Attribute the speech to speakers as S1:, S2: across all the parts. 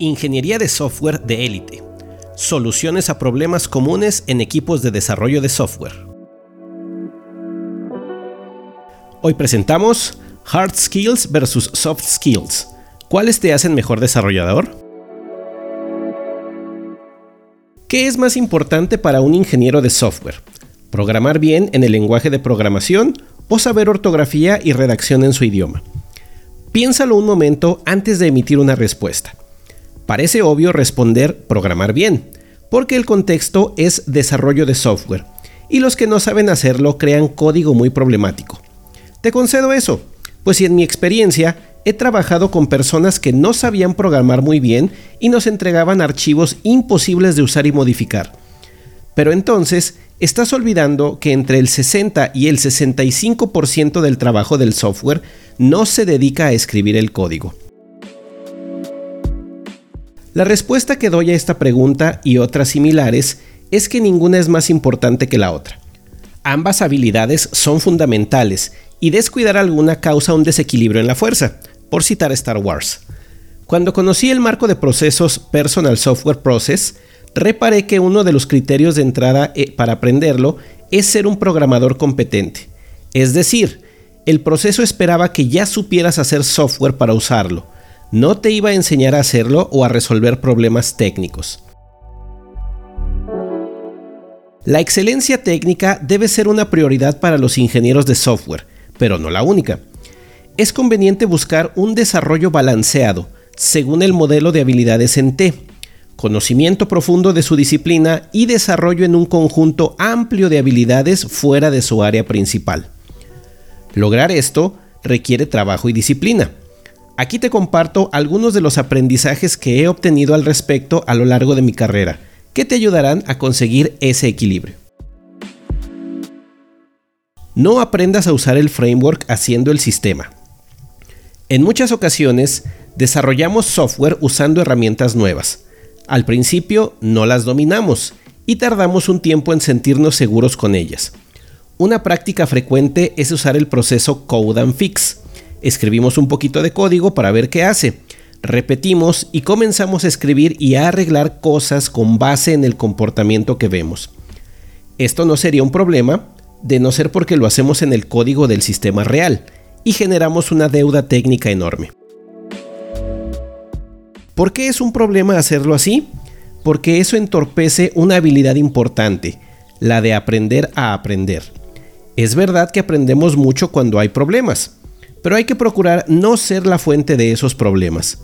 S1: Ingeniería de software de élite. Soluciones a problemas comunes en equipos de desarrollo de software. Hoy presentamos Hard Skills versus Soft Skills. ¿Cuáles te hacen mejor desarrollador? ¿Qué es más importante para un ingeniero de software? ¿Programar bien en el lenguaje de programación o saber ortografía y redacción en su idioma? Piénsalo un momento antes de emitir una respuesta. Parece obvio responder programar bien, porque el contexto es desarrollo de software, y los que no saben hacerlo crean código muy problemático. Te concedo eso, pues en mi experiencia he trabajado con personas que no sabían programar muy bien y nos entregaban archivos imposibles de usar y modificar. Pero entonces, estás olvidando que entre el 60 y el 65% del trabajo del software no se dedica a escribir el código. La respuesta que doy a esta pregunta y otras similares es que ninguna es más importante que la otra. Ambas habilidades son fundamentales y descuidar alguna causa un desequilibrio en la fuerza, por citar Star Wars. Cuando conocí el marco de procesos Personal Software Process, reparé que uno de los criterios de entrada eh, para aprenderlo es ser un programador competente. Es decir, el proceso esperaba que ya supieras hacer software para usarlo, no te iba a enseñar a hacerlo o a resolver problemas técnicos. La excelencia técnica debe ser una prioridad para los ingenieros de software, pero no la única. Es conveniente buscar un desarrollo balanceado, según el modelo de habilidades en T, conocimiento profundo de su disciplina y desarrollo en un conjunto amplio de habilidades fuera de su área principal. Lograr esto requiere trabajo y disciplina. Aquí te comparto algunos de los aprendizajes que he obtenido al respecto a lo largo de mi carrera, que te ayudarán a conseguir ese equilibrio. No aprendas a usar el framework haciendo el sistema. En muchas ocasiones desarrollamos software usando herramientas nuevas. Al principio no las dominamos y tardamos un tiempo en sentirnos seguros con ellas. Una práctica frecuente es usar el proceso Code and Fix, escribimos un poquito de código para ver qué hace. Repetimos y comenzamos a escribir y a arreglar cosas con base en el comportamiento que vemos. Esto no sería un problema de no ser porque lo hacemos en el código del sistema real y generamos una deuda técnica enorme. ¿Por qué es un problema hacerlo así? Porque eso entorpece una habilidad importante, la de aprender a aprender. Es verdad que aprendemos mucho cuando hay problemas, pero hay que procurar no ser la fuente de esos problemas.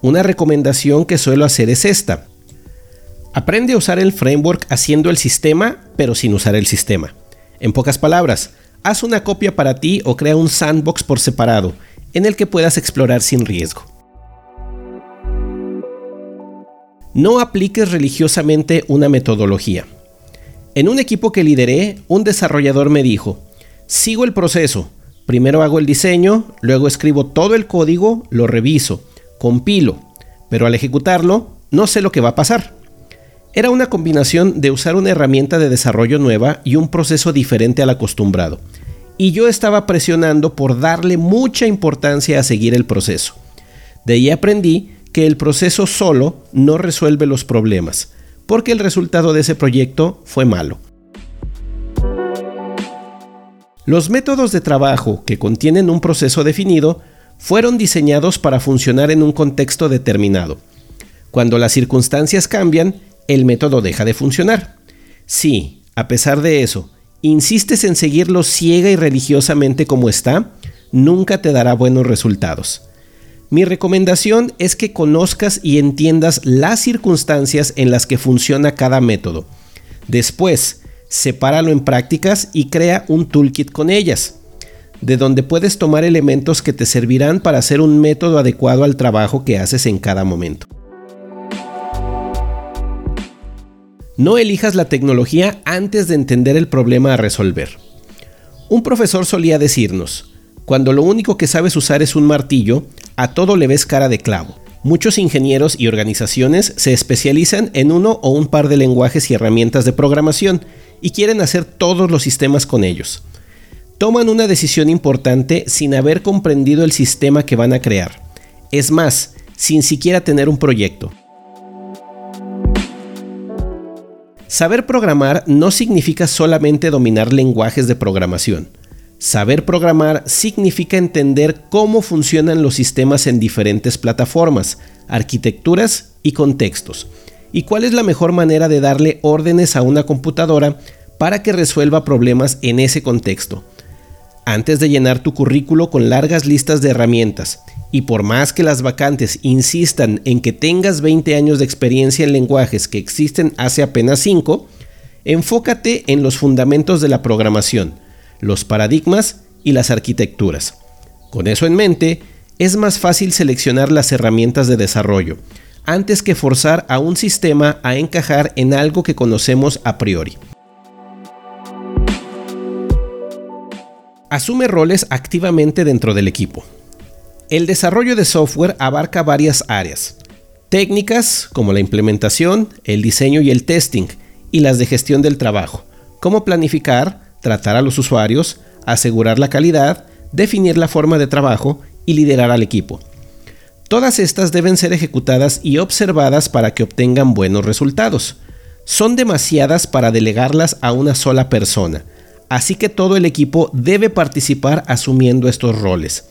S1: Una recomendación que suelo hacer es esta. Aprende a usar el framework haciendo el sistema, pero sin usar el sistema. En pocas palabras, haz una copia para ti o crea un sandbox por separado, en el que puedas explorar sin riesgo. No apliques religiosamente una metodología. En un equipo que lideré, un desarrollador me dijo, sigo el proceso, Primero hago el diseño, luego escribo todo el código, lo reviso, compilo, pero al ejecutarlo no sé lo que va a pasar. Era una combinación de usar una herramienta de desarrollo nueva y un proceso diferente al acostumbrado. Y yo estaba presionando por darle mucha importancia a seguir el proceso. De ahí aprendí que el proceso solo no resuelve los problemas, porque el resultado de ese proyecto fue malo. Los métodos de trabajo que contienen un proceso definido fueron diseñados para funcionar en un contexto determinado. Cuando las circunstancias cambian, el método deja de funcionar. Si, a pesar de eso, insistes en seguirlo ciega y religiosamente como está, nunca te dará buenos resultados. Mi recomendación es que conozcas y entiendas las circunstancias en las que funciona cada método. Después, sepáralo en prácticas y crea un toolkit con ellas, de donde puedes tomar elementos que te servirán para hacer un método adecuado al trabajo que haces en cada momento. No elijas la tecnología antes de entender el problema a resolver. Un profesor solía decirnos, cuando lo único que sabes usar es un martillo, a todo le ves cara de clavo. Muchos ingenieros y organizaciones se especializan en uno o un par de lenguajes y herramientas de programación y quieren hacer todos los sistemas con ellos. Toman una decisión importante sin haber comprendido el sistema que van a crear. Es más, sin siquiera tener un proyecto. Saber programar no significa solamente dominar lenguajes de programación. Saber programar significa entender cómo funcionan los sistemas en diferentes plataformas, arquitecturas y contextos, y cuál es la mejor manera de darle órdenes a una computadora para que resuelva problemas en ese contexto. Antes de llenar tu currículo con largas listas de herramientas, y por más que las vacantes insistan en que tengas 20 años de experiencia en lenguajes que existen hace apenas 5, enfócate en los fundamentos de la programación, los paradigmas y las arquitecturas. Con eso en mente, es más fácil seleccionar las herramientas de desarrollo, antes que forzar a un sistema a encajar en algo que conocemos a priori. Asume roles activamente dentro del equipo. El desarrollo de software abarca varias áreas. Técnicas como la implementación, el diseño y el testing, y las de gestión del trabajo, como planificar, tratar a los usuarios, asegurar la calidad, definir la forma de trabajo y liderar al equipo. Todas estas deben ser ejecutadas y observadas para que obtengan buenos resultados. Son demasiadas para delegarlas a una sola persona, así que todo el equipo debe participar asumiendo estos roles.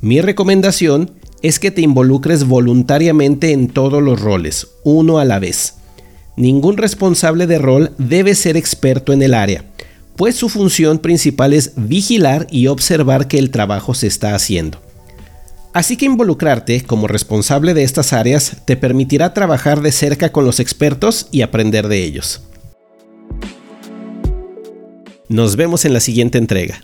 S1: Mi recomendación es que te involucres voluntariamente en todos los roles, uno a la vez. Ningún responsable de rol debe ser experto en el área, pues su función principal es vigilar y observar que el trabajo se está haciendo. Así que involucrarte como responsable de estas áreas te permitirá trabajar de cerca con los expertos y aprender de ellos. Nos vemos en la siguiente entrega.